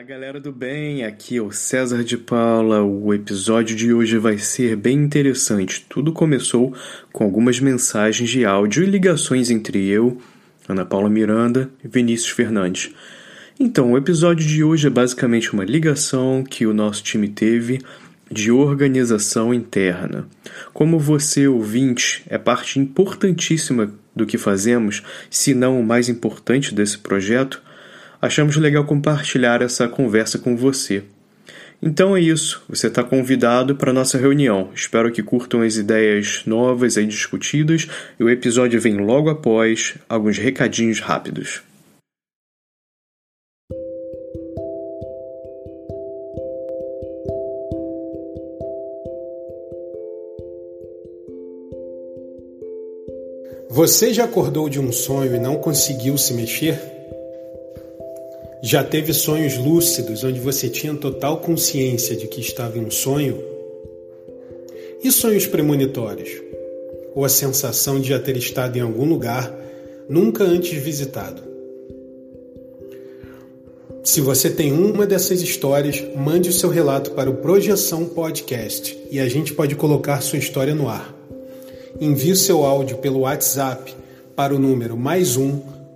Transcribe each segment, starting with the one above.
Olá, galera do bem, aqui é o César de Paula. O episódio de hoje vai ser bem interessante. Tudo começou com algumas mensagens de áudio e ligações entre eu, Ana Paula Miranda e Vinícius Fernandes. Então, o episódio de hoje é basicamente uma ligação que o nosso time teve de organização interna. Como você, ouvinte, é parte importantíssima do que fazemos, se não o mais importante desse projeto, achamos legal compartilhar essa conversa com você. Então é isso, você está convidado para a nossa reunião. Espero que curtam as ideias novas aí discutidas e o episódio vem logo após alguns recadinhos rápidos. Você já acordou de um sonho e não conseguiu se mexer? Já teve sonhos lúcidos onde você tinha total consciência de que estava em um sonho? E sonhos premonitórios? Ou a sensação de já ter estado em algum lugar nunca antes visitado? Se você tem uma dessas histórias, mande o seu relato para o Projeção Podcast e a gente pode colocar sua história no ar. Envie seu áudio pelo WhatsApp para o número mais um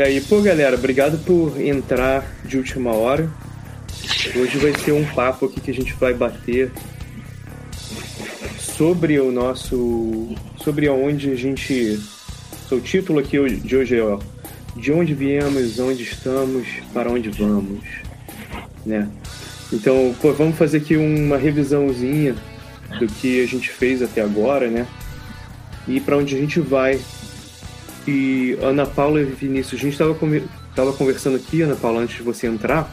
E aí, pô, galera, obrigado por entrar de última hora. Hoje vai ser um papo aqui que a gente vai bater sobre o nosso. sobre onde a gente. O título aqui de hoje é ó, De onde viemos, onde estamos, para onde vamos. Né? Então, pô, vamos fazer aqui uma revisãozinha do que a gente fez até agora, né? E para onde a gente vai e Ana Paula e Vinícius, a gente estava tava conversando aqui, Ana Paula, antes de você entrar.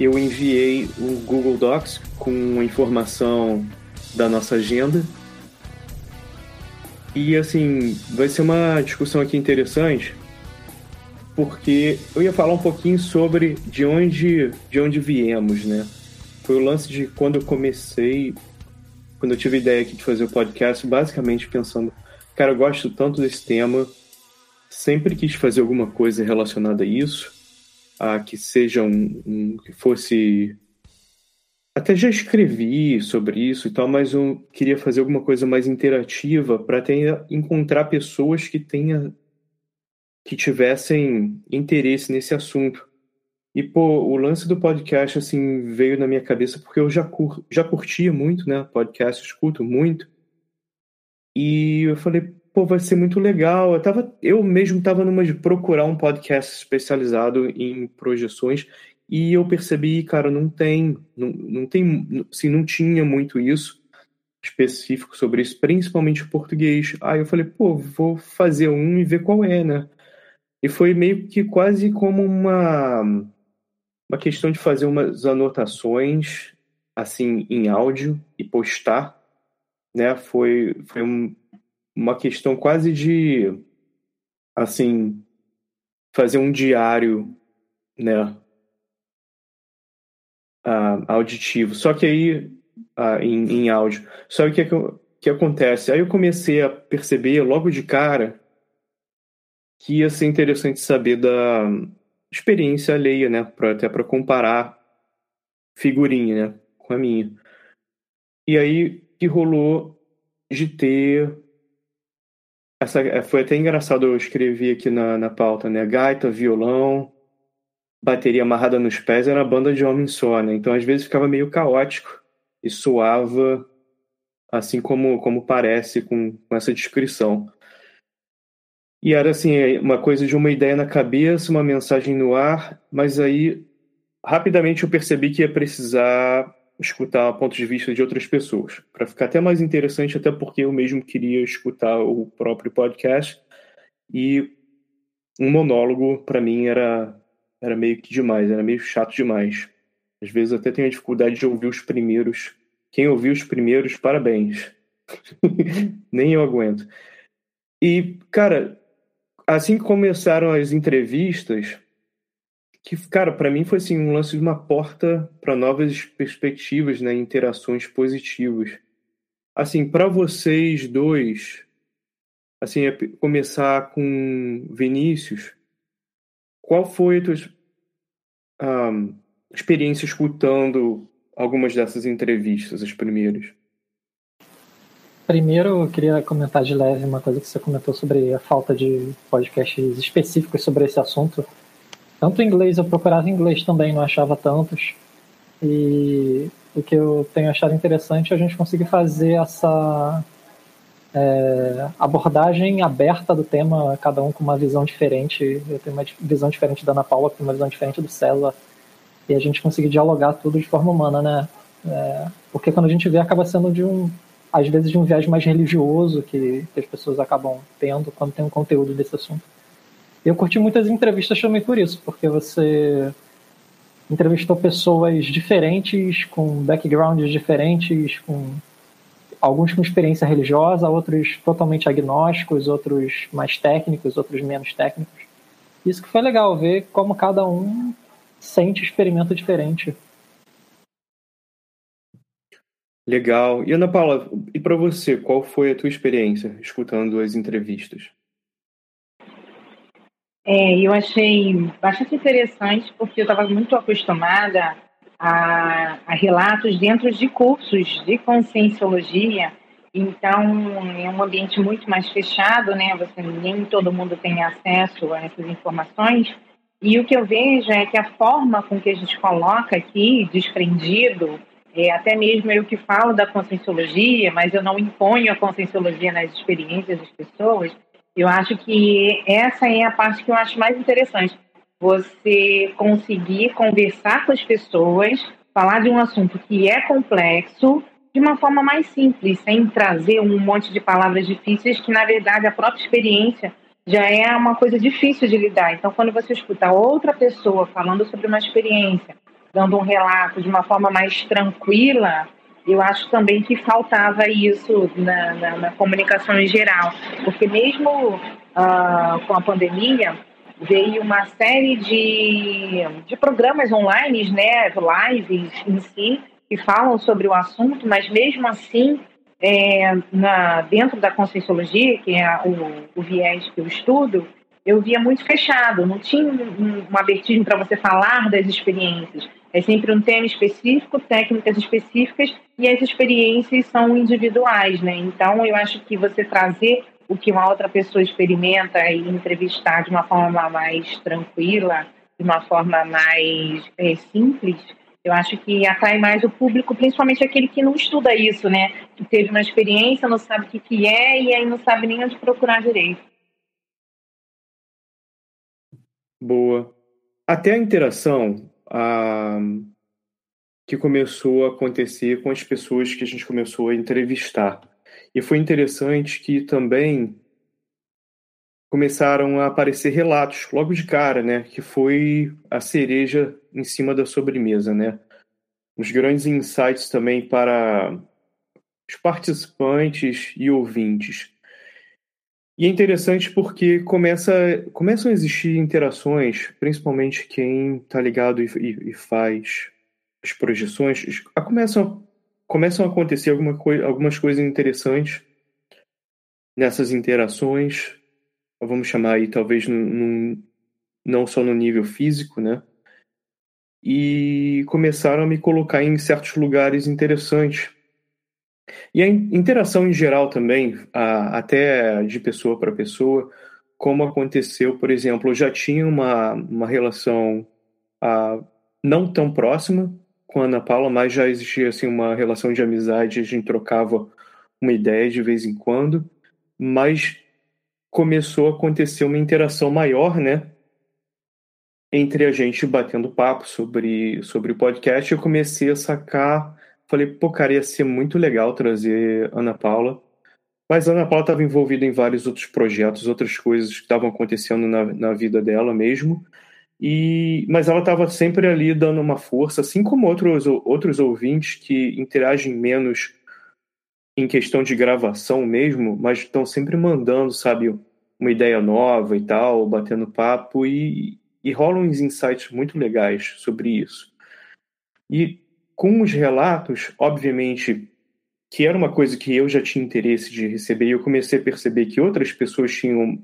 Eu enviei o Google Docs com a informação da nossa agenda. E assim, vai ser uma discussão aqui interessante, porque eu ia falar um pouquinho sobre de onde, de onde viemos, né? Foi o lance de quando eu comecei, quando eu tive a ideia aqui de fazer o podcast, basicamente pensando Cara, eu gosto tanto desse tema. Sempre quis fazer alguma coisa relacionada a isso, a que seja um, um que fosse até já escrevi sobre isso e tal, mas eu queria fazer alguma coisa mais interativa para encontrar pessoas que tenha que tivessem interesse nesse assunto. E pô, o lance do podcast assim veio na minha cabeça porque eu já cur, já curtia muito, né? Podcast escuto muito. E eu falei, pô, vai ser muito legal. Eu, tava, eu mesmo estava numa de procurar um podcast especializado em projeções e eu percebi, cara, não tem, não, não tem, assim, não tinha muito isso específico sobre isso, principalmente o português. Aí eu falei, pô, vou fazer um e ver qual é, né? E foi meio que quase como uma uma questão de fazer umas anotações assim em áudio e postar, né? Foi foi um, uma questão quase de assim fazer um diário, né? Uh, auditivo. Só que aí uh, em, em áudio. Só que o que acontece? Aí eu comecei a perceber logo de cara que ia ser interessante saber da experiência alheia, né? Pra, até para comparar figurinha, né? Com a minha. E aí que rolou de ter essa é, foi até engraçado eu escrevi aqui na, na pauta, né? Gaita, violão, bateria amarrada nos pés era banda de homem só, né? Então às vezes ficava meio caótico e soava assim como como parece com, com essa descrição. E era assim, uma coisa de uma ideia na cabeça, uma mensagem no ar, mas aí rapidamente eu percebi que ia precisar escutar pontos de vista de outras pessoas, para ficar até mais interessante, até porque eu mesmo queria escutar o próprio podcast e um monólogo para mim era era meio que demais, era meio chato demais. Às vezes até tenho a dificuldade de ouvir os primeiros. Quem ouviu os primeiros, parabéns. Nem eu aguento. E, cara, assim que começaram as entrevistas, que, cara, para mim foi assim um lance de uma porta para novas perspectivas, né, interações positivas. Assim, para vocês dois, assim, é começar com Vinícius, qual foi a tua um, experiência escutando algumas dessas entrevistas, as primeiras? Primeiro, eu queria comentar de leve uma coisa que você comentou sobre a falta de podcasts específicos sobre esse assunto tanto inglês, eu procurava inglês também, não achava tantos. E o que eu tenho achado interessante é a gente conseguir fazer essa é, abordagem aberta do tema, cada um com uma visão diferente. Eu tenho uma visão diferente da Ana Paula, tenho uma visão diferente do César. E a gente conseguir dialogar tudo de forma humana, né? É, porque quando a gente vê, acaba sendo de um, às vezes, de um viés mais religioso que, que as pessoas acabam tendo quando tem um conteúdo desse assunto. Eu curti muitas entrevistas também por isso, porque você entrevistou pessoas diferentes, com backgrounds diferentes, com alguns com experiência religiosa, outros totalmente agnósticos, outros mais técnicos, outros menos técnicos. Isso que foi legal ver como cada um sente experimento diferente. Legal. E Ana Paula, e para você, qual foi a tua experiência escutando as entrevistas? É, eu achei bastante interessante porque eu estava muito acostumada a, a, relatos dentro de cursos de conscienciologia. Então, é um ambiente muito mais fechado, né? Você nem todo mundo tem acesso a essas informações. E o que eu vejo é que a forma com que a gente coloca aqui, desprendido, é, até mesmo eu que falo da conscienciologia, mas eu não imponho a conscienciologia nas experiências das pessoas, eu acho que essa é a parte que eu acho mais interessante. Você conseguir conversar com as pessoas, falar de um assunto que é complexo de uma forma mais simples, sem trazer um monte de palavras difíceis que, na verdade, a própria experiência já é uma coisa difícil de lidar. Então, quando você escuta outra pessoa falando sobre uma experiência, dando um relato de uma forma mais tranquila, eu acho também que faltava isso na, na, na comunicação em geral, porque mesmo uh, com a pandemia veio uma série de, de programas online, né, lives em si, que falam sobre o assunto, mas mesmo assim, é, na, dentro da conscienciologia, que é o, o viés que eu estudo, eu via muito fechado, não tinha um, um abertismo para você falar das experiências. É sempre um tema específico, técnicas específicas e as experiências são individuais, né? Então, eu acho que você trazer o que uma outra pessoa experimenta e entrevistar de uma forma mais tranquila, de uma forma mais é, simples, eu acho que atrai mais o público, principalmente aquele que não estuda isso, né? Que teve uma experiência, não sabe o que, que é e aí não sabe nem onde procurar direito. Boa. Até a interação que começou a acontecer com as pessoas que a gente começou a entrevistar. E foi interessante que também começaram a aparecer relatos logo de cara, né? Que foi a cereja em cima da sobremesa, né? Os grandes insights também para os participantes e ouvintes. E é interessante porque começa, começam a existir interações, principalmente quem está ligado e, e, e, faz as projeções, começam, começam a acontecer alguma coi algumas coisas interessantes nessas interações, vamos chamar aí talvez num, não só no nível físico, né? E começaram a me colocar em certos lugares interessantes e a interação em geral também, até de pessoa para pessoa, como aconteceu, por exemplo, eu já tinha uma, uma relação não tão próxima com a Ana Paula, mas já existia assim, uma relação de amizade, a gente trocava uma ideia de vez em quando, mas começou a acontecer uma interação maior, né? Entre a gente batendo papo sobre, sobre o podcast, eu comecei a sacar Falei, pô, cara, ia ser muito legal trazer Ana Paula. Mas a Ana Paula estava envolvida em vários outros projetos, outras coisas que estavam acontecendo na, na vida dela mesmo. E, mas ela estava sempre ali dando uma força, assim como outros, outros ouvintes que interagem menos em questão de gravação mesmo, mas estão sempre mandando, sabe, uma ideia nova e tal, batendo papo, e, e rolam uns insights muito legais sobre isso. E com os relatos, obviamente, que era uma coisa que eu já tinha interesse de receber, e eu comecei a perceber que outras pessoas tinham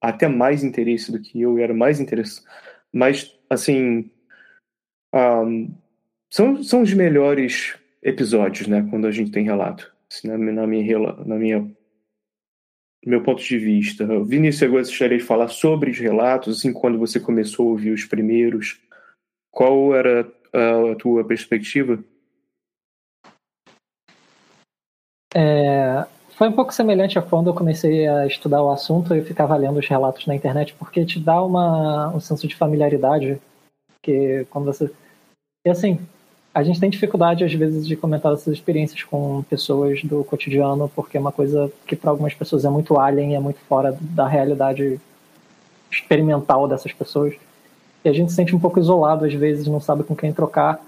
até mais interesse do que eu, e era mais interesse. Mas, assim, um, são, são os melhores episódios, né, quando a gente tem relato, assim, na, na, minha, na minha meu ponto de vista. Vinícius, eu gostaria de falar sobre os relatos, assim, quando você começou a ouvir os primeiros, qual era a tua perspectiva? É, foi um pouco semelhante a quando eu comecei a estudar o assunto e ficava lendo os relatos na internet, porque te dá uma, um senso de familiaridade, que quando você... E assim, a gente tem dificuldade às vezes de comentar essas experiências com pessoas do cotidiano, porque é uma coisa que para algumas pessoas é muito alien, é muito fora da realidade experimental dessas pessoas. E a gente se sente um pouco isolado às vezes, não sabe com quem trocar.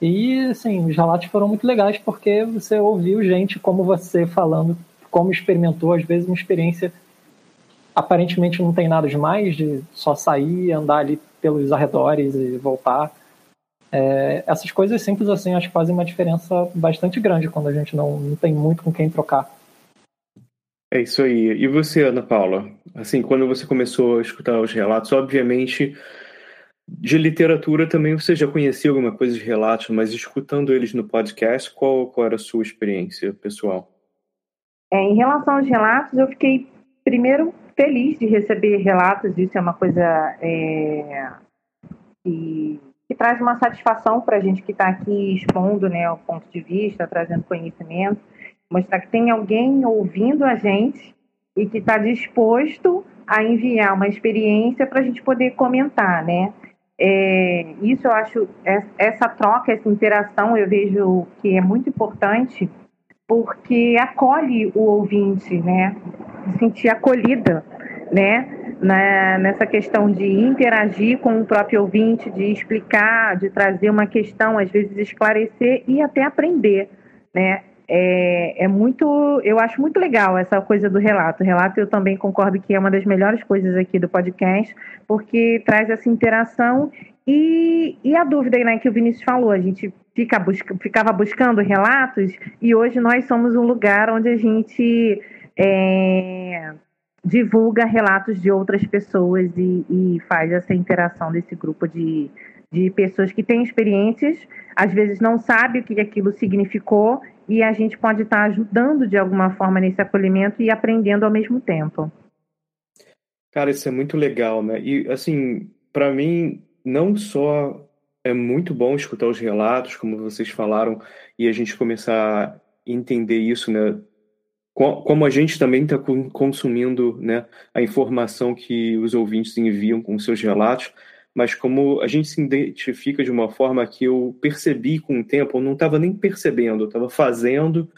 E, assim, os relatos foram muito legais porque você ouviu gente como você falando como experimentou, às vezes, uma experiência aparentemente não tem nada demais, de só sair, andar ali pelos arredores e voltar. É, essas coisas simples assim acho que fazem uma diferença bastante grande quando a gente não, não tem muito com quem trocar. É isso aí. E você, Ana Paula? Assim, quando você começou a escutar os relatos, obviamente de literatura também você já conhecia alguma coisa de relatos, mas escutando eles no podcast, qual, qual era a sua experiência pessoal? É, em relação aos relatos, eu fiquei primeiro feliz de receber relatos, isso é uma coisa é, que, que, traz uma satisfação para a gente que está aqui expondo né, o ponto de vista, trazendo conhecimento, mostrar que tem alguém ouvindo a gente e que está disposto a enviar uma experiência para a gente poder comentar, né? É, isso eu acho, essa troca, essa interação, eu vejo que é muito importante, porque acolhe o ouvinte, né? Sentir acolhida, né? Na, nessa questão de interagir com o próprio ouvinte, de explicar, de trazer uma questão, às vezes esclarecer e até aprender, né? É, é, muito, eu acho muito legal essa coisa do relato. O relato eu também concordo que é uma das melhores coisas aqui do podcast, porque traz essa interação e, e a dúvida né, que o Vinícius falou, a gente fica busca, ficava buscando relatos e hoje nós somos um lugar onde a gente é, divulga relatos de outras pessoas e, e faz essa interação desse grupo de, de pessoas que têm experiências, às vezes não sabe o que aquilo significou e a gente pode estar ajudando de alguma forma nesse acolhimento e aprendendo ao mesmo tempo. Cara, isso é muito legal, né? E assim, para mim, não só é muito bom escutar os relatos, como vocês falaram, e a gente começar a entender isso, né? Como a gente também está consumindo né, a informação que os ouvintes enviam com seus relatos, mas como a gente se identifica de uma forma que eu percebi com o tempo, eu não estava nem percebendo, eu estava fazendo.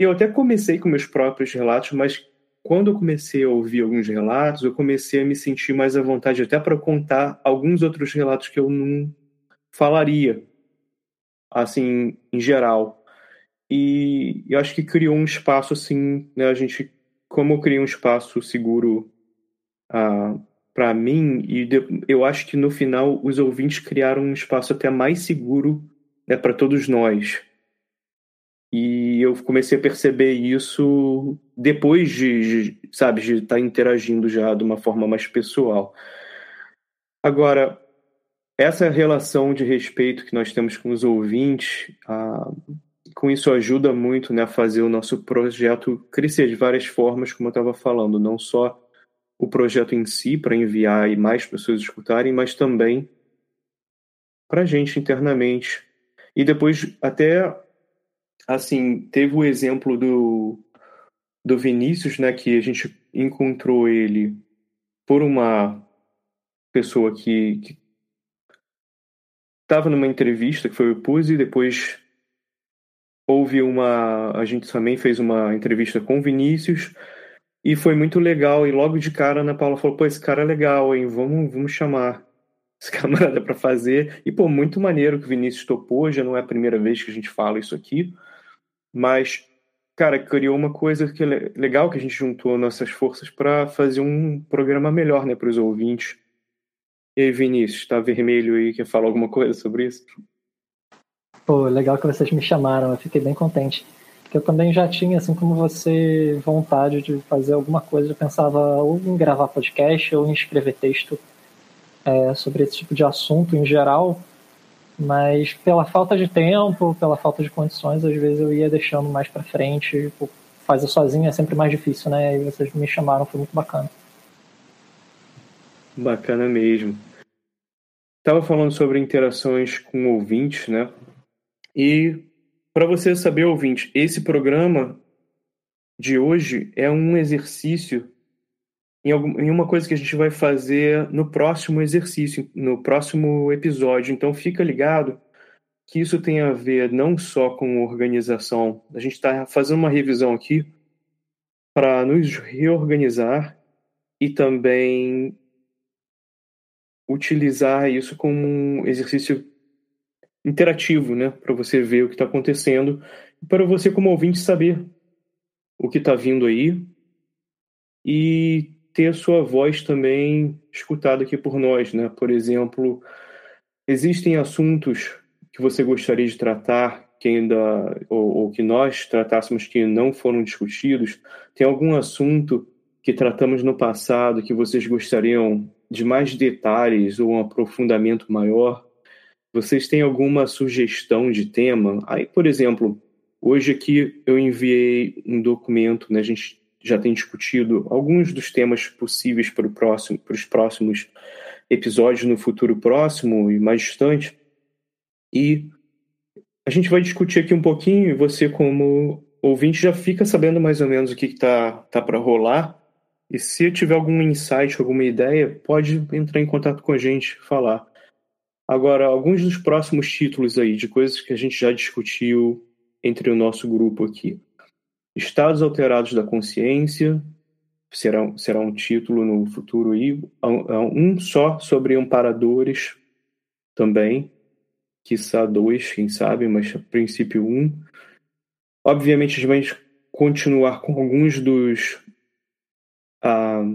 E eu até comecei com meus próprios relatos, mas quando eu comecei a ouvir alguns relatos, eu comecei a me sentir mais à vontade até para contar alguns outros relatos que eu não falaria, assim, em geral. E eu acho que criou um espaço, assim, né, a gente, como eu criei um espaço seguro ah, para mim, e eu acho que no final os ouvintes criaram um espaço até mais seguro né, para todos nós. E eu comecei a perceber isso depois de, de sabe, de estar tá interagindo já de uma forma mais pessoal. Agora, essa relação de respeito que nós temos com os ouvintes, com isso ajuda muito né, a fazer o nosso projeto crescer de várias formas, como eu estava falando, não só o projeto em si, para enviar e mais pessoas escutarem, mas também para a gente internamente. E depois, até, assim, teve o exemplo do, do Vinícius, né, que a gente encontrou ele por uma pessoa que estava numa entrevista, que foi o Puse, depois houve uma. A gente também fez uma entrevista com o Vinícius e foi muito legal. E logo de cara, a Ana Paula falou: pô, esse cara é legal, hein? Vamos, vamos chamar esse camarada para fazer. E, pô, muito maneiro que o Vinícius topou. Já não é a primeira vez que a gente fala isso aqui. Mas, cara, criou uma coisa que é legal que a gente juntou nossas forças para fazer um programa melhor, né, para os ouvintes. E aí, Vinícius, tá vermelho aí? Quer falar alguma coisa sobre isso? Pô, legal que vocês me chamaram, eu fiquei bem contente. Eu também já tinha, assim como você, vontade de fazer alguma coisa. Eu pensava ou em gravar podcast ou em escrever texto é, sobre esse tipo de assunto em geral, mas pela falta de tempo, pela falta de condições, às vezes eu ia deixando mais para frente. Tipo, fazer sozinho é sempre mais difícil, né? E vocês me chamaram, foi muito bacana. Bacana mesmo. Estava falando sobre interações com ouvintes, né? E para você saber, ouvinte, esse programa de hoje é um exercício em, em uma coisa que a gente vai fazer no próximo exercício, no próximo episódio. Então fica ligado que isso tem a ver não só com organização. A gente está fazendo uma revisão aqui para nos reorganizar e também utilizar isso como um exercício interativo, né, para você ver o que está acontecendo e para você como ouvinte saber o que está vindo aí e ter a sua voz também escutada aqui por nós, né? Por exemplo, existem assuntos que você gostaria de tratar que ainda ou, ou que nós tratássemos que não foram discutidos? Tem algum assunto que tratamos no passado que vocês gostariam de mais detalhes ou um aprofundamento maior? Vocês têm alguma sugestão de tema? Aí, por exemplo, hoje aqui eu enviei um documento, né? A gente já tem discutido alguns dos temas possíveis para, o próximo, para os próximos episódios no futuro próximo e mais distante. E a gente vai discutir aqui um pouquinho e você, como ouvinte, já fica sabendo mais ou menos o que está tá, tá para rolar. E se tiver algum insight, alguma ideia, pode entrar em contato com a gente, falar. Agora, alguns dos próximos títulos aí, de coisas que a gente já discutiu entre o nosso grupo aqui. Estados alterados da consciência, será, será um título no futuro aí. Um só sobre amparadores também, quiçá dois, quem sabe, mas a princípio um. Obviamente, a gente vai continuar com alguns dos ah,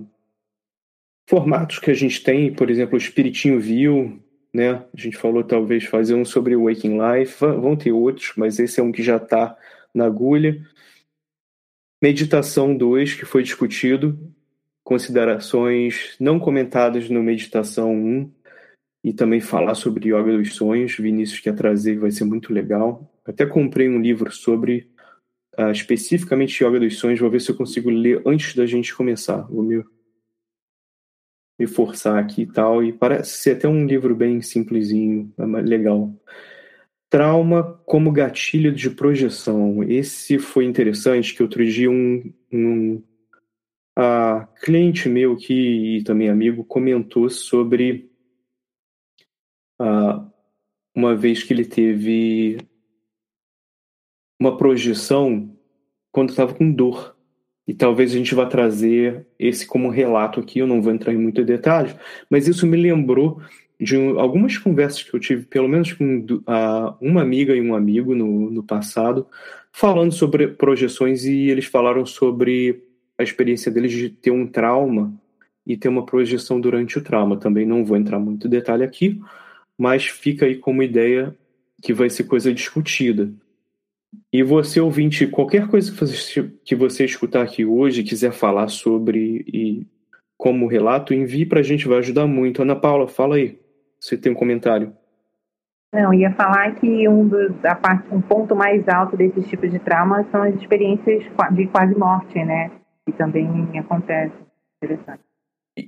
formatos que a gente tem, por exemplo, o Espiritinho Viu, né? A gente falou talvez fazer um sobre Waking Life, vão ter outros, mas esse é um que já está na agulha. Meditação 2, que foi discutido, considerações não comentadas no Meditação 1, e também falar sobre Yoga dos Sonhos. Vinícius quer trazer, vai ser muito legal. Até comprei um livro sobre uh, especificamente Yoga dos Sonhos, vou ver se eu consigo ler antes da gente começar. Vou me me forçar aqui e tal. E parece ser até um livro bem simplesinho, é legal. Trauma como gatilho de projeção. Esse foi interessante, que outro dia um, um a cliente meu que e também amigo comentou sobre uh, uma vez que ele teve uma projeção quando estava com dor. E talvez a gente vá trazer esse como relato aqui. Eu não vou entrar em muitos detalhes, mas isso me lembrou de algumas conversas que eu tive, pelo menos com uma amiga e um amigo no, no passado, falando sobre projeções e eles falaram sobre a experiência deles de ter um trauma e ter uma projeção durante o trauma. Também não vou entrar muito detalhe aqui, mas fica aí como ideia que vai ser coisa discutida. E você, ouvinte, qualquer coisa que você, que você escutar aqui hoje, quiser falar sobre e como relato, envie para a gente, vai ajudar muito. Ana Paula, fala aí. Você tem um comentário? Não, ia falar que um, do, da parte, um ponto mais alto desses tipos de trauma são as experiências de quase morte, né? Que também acontece. Interessante.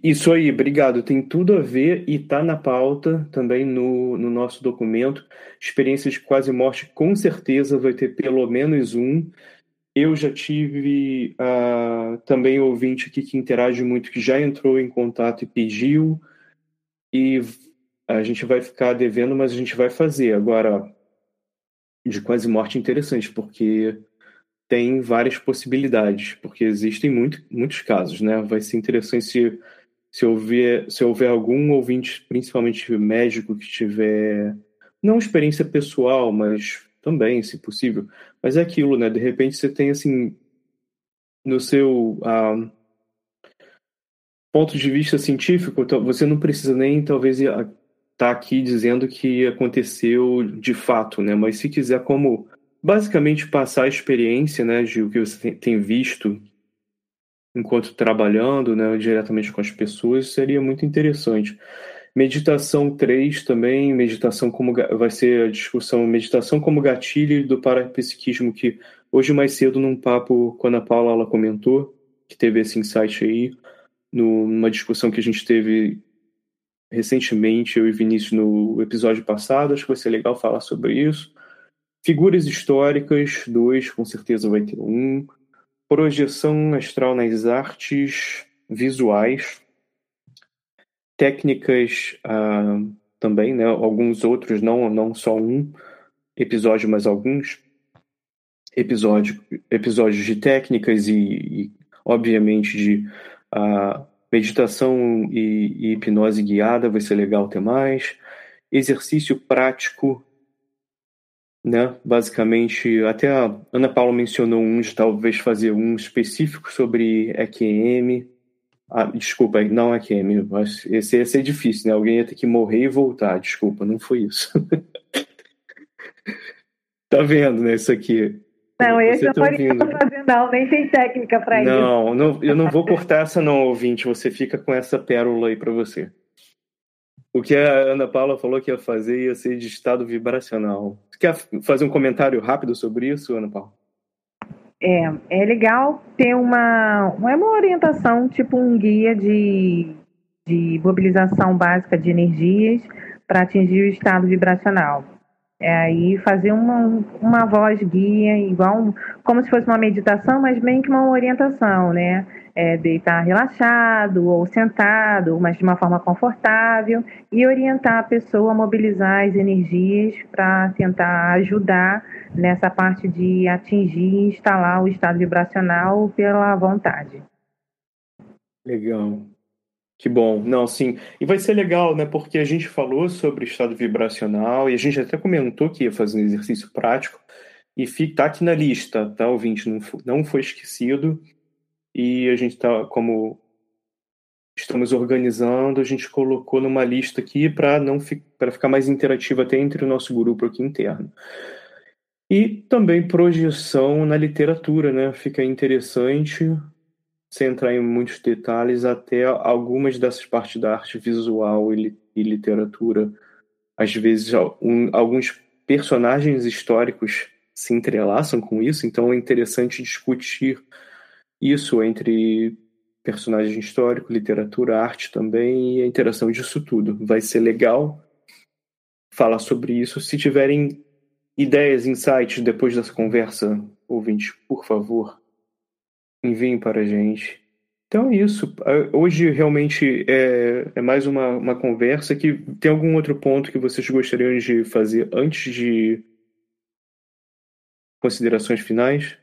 Isso aí, obrigado. Tem tudo a ver e está na pauta também no, no nosso documento. Experiências de quase morte, com certeza vai ter pelo menos um. Eu já tive uh, também ouvinte aqui que interage muito, que já entrou em contato e pediu. E a gente vai ficar devendo, mas a gente vai fazer. Agora, de quase morte interessante, porque tem várias possibilidades, porque existem muito, muitos casos, né? Vai ser interessante se se houver, se houver algum ouvinte, principalmente médico, que tiver não experiência pessoal, mas também, se possível. Mas é aquilo, né? De repente você tem assim no seu uh, ponto de vista científico, você não precisa nem talvez estar tá aqui dizendo que aconteceu de fato, né? Mas se quiser como basicamente passar a experiência, né, de o que você tem visto enquanto trabalhando né, diretamente com as pessoas, seria muito interessante. Meditação 3 também, meditação como vai ser a discussão meditação como gatilho do parapsiquismo, que hoje mais cedo num papo com a Paula ela comentou, que teve esse insight aí, numa discussão que a gente teve recentemente, eu e Vinícius, no episódio passado, acho que vai ser legal falar sobre isso. Figuras históricas, dois, com certeza vai ter um projeção astral nas artes visuais, técnicas uh, também, né? alguns outros, não, não só um episódio, mas alguns episódio, episódios de técnicas e, e obviamente, de uh, meditação e, e hipnose guiada, vai ser legal ter mais. Exercício prático né? Basicamente, até a Ana Paula mencionou um de talvez fazer um específico sobre EQM. Ah, desculpa, não EQM, mas esse ia ser difícil, né? Alguém ia ter que morrer e voltar. Desculpa, não foi isso. tá vendo, né? Isso aqui. Não, esse eu tá não fazer, não, nem tem técnica para isso. Não, não, eu não vou cortar essa, não, ouvinte. Você fica com essa pérola aí para você. O que a Ana Paula falou que ia fazer ia ser de estado vibracional. Quer fazer um comentário rápido sobre isso, Ana Paula? É, é legal ter uma, uma orientação, tipo um guia de, de mobilização básica de energias para atingir o estado vibracional. É aí fazer uma, uma voz guia, igual como se fosse uma meditação, mas bem que uma orientação, né? É, deitar relaxado ou sentado, mas de uma forma confortável, e orientar a pessoa a mobilizar as energias para tentar ajudar nessa parte de atingir e instalar o estado vibracional pela vontade. Legal. Que bom. Não, sim. E vai ser legal, né? Porque a gente falou sobre estado vibracional e a gente até comentou que ia fazer um exercício prático e tá aqui na lista, tá, ouvinte? Não foi, não foi esquecido e a gente tá, como estamos organizando, a gente colocou numa lista aqui para não para ficar mais interativo até entre o nosso grupo aqui interno. E também projeção na literatura, né? Fica interessante sem entrar em muitos detalhes, até algumas dessas partes da arte visual e, e literatura, às vezes um, alguns personagens históricos se entrelaçam com isso, então é interessante discutir isso entre personagem histórico, literatura, arte também e a interação disso tudo. Vai ser legal falar sobre isso. Se tiverem ideias, insights depois dessa conversa, ouvinte, por favor, enviem para a gente. Então é isso. Hoje realmente é, é mais uma, uma conversa que tem algum outro ponto que vocês gostariam de fazer antes de considerações finais?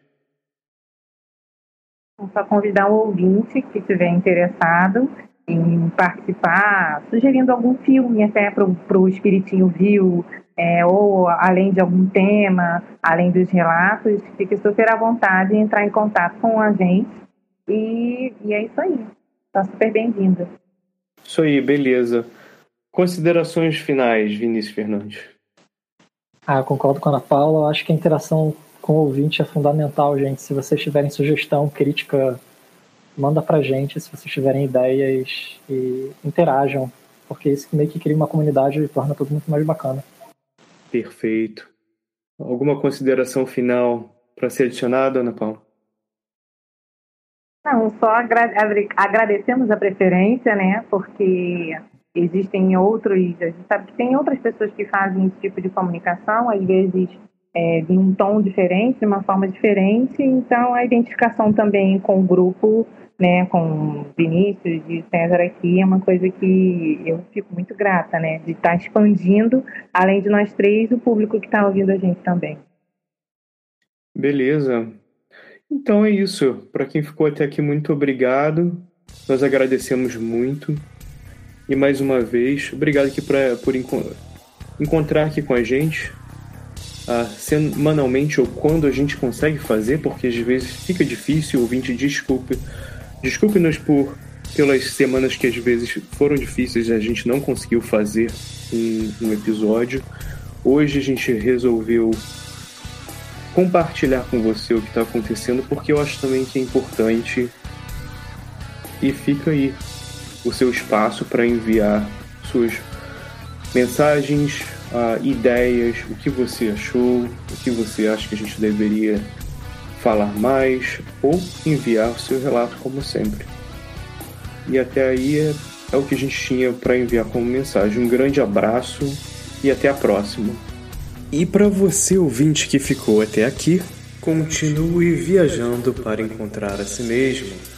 Só convidar o ouvinte que estiver interessado em participar, sugerindo algum filme até para o Espiritinho Viu, é, ou além de algum tema, além dos relatos, fique super à vontade em entrar em contato com a gente. E, e é isso aí. Está super bem-vinda. Isso aí, beleza. Considerações finais, Vinícius Fernandes. Ah, concordo com a Ana Paula. Acho que a interação com o ouvinte é fundamental, gente. Se vocês tiverem sugestão, crítica, manda pra gente. Se vocês tiverem ideias e interajam, porque isso meio que cria uma comunidade e torna tudo muito mais bacana. Perfeito. Alguma consideração final para ser adicionada, Ana Paula? Não, só agradecemos a preferência, né? Porque existem outros, a gente sabe que tem outras pessoas que fazem esse tipo de comunicação, às vezes é, de um tom diferente, de uma forma diferente, então a identificação também com o grupo, né, com Vinícius e César aqui, é uma coisa que eu fico muito grata, né, de estar expandindo, além de nós três, o público que está ouvindo a gente também. Beleza. Então é isso. Para quem ficou até aqui, muito obrigado. Nós agradecemos muito. E mais uma vez, obrigado aqui pra, por enco encontrar aqui com a gente, uh, semanalmente ou quando a gente consegue fazer, porque às vezes fica difícil, ouvinte, desculpe. Desculpe-nos por pelas semanas que às vezes foram difíceis a gente não conseguiu fazer um, um episódio. Hoje a gente resolveu compartilhar com você o que está acontecendo, porque eu acho também que é importante. E fica aí o seu espaço para enviar suas mensagens, uh, ideias, o que você achou, o que você acha que a gente deveria falar mais, ou enviar o seu relato, como sempre. E até aí é, é o que a gente tinha para enviar como mensagem. Um grande abraço e até a próxima. E para você ouvinte que ficou até aqui, continue viajando para encontrar a si mesmo.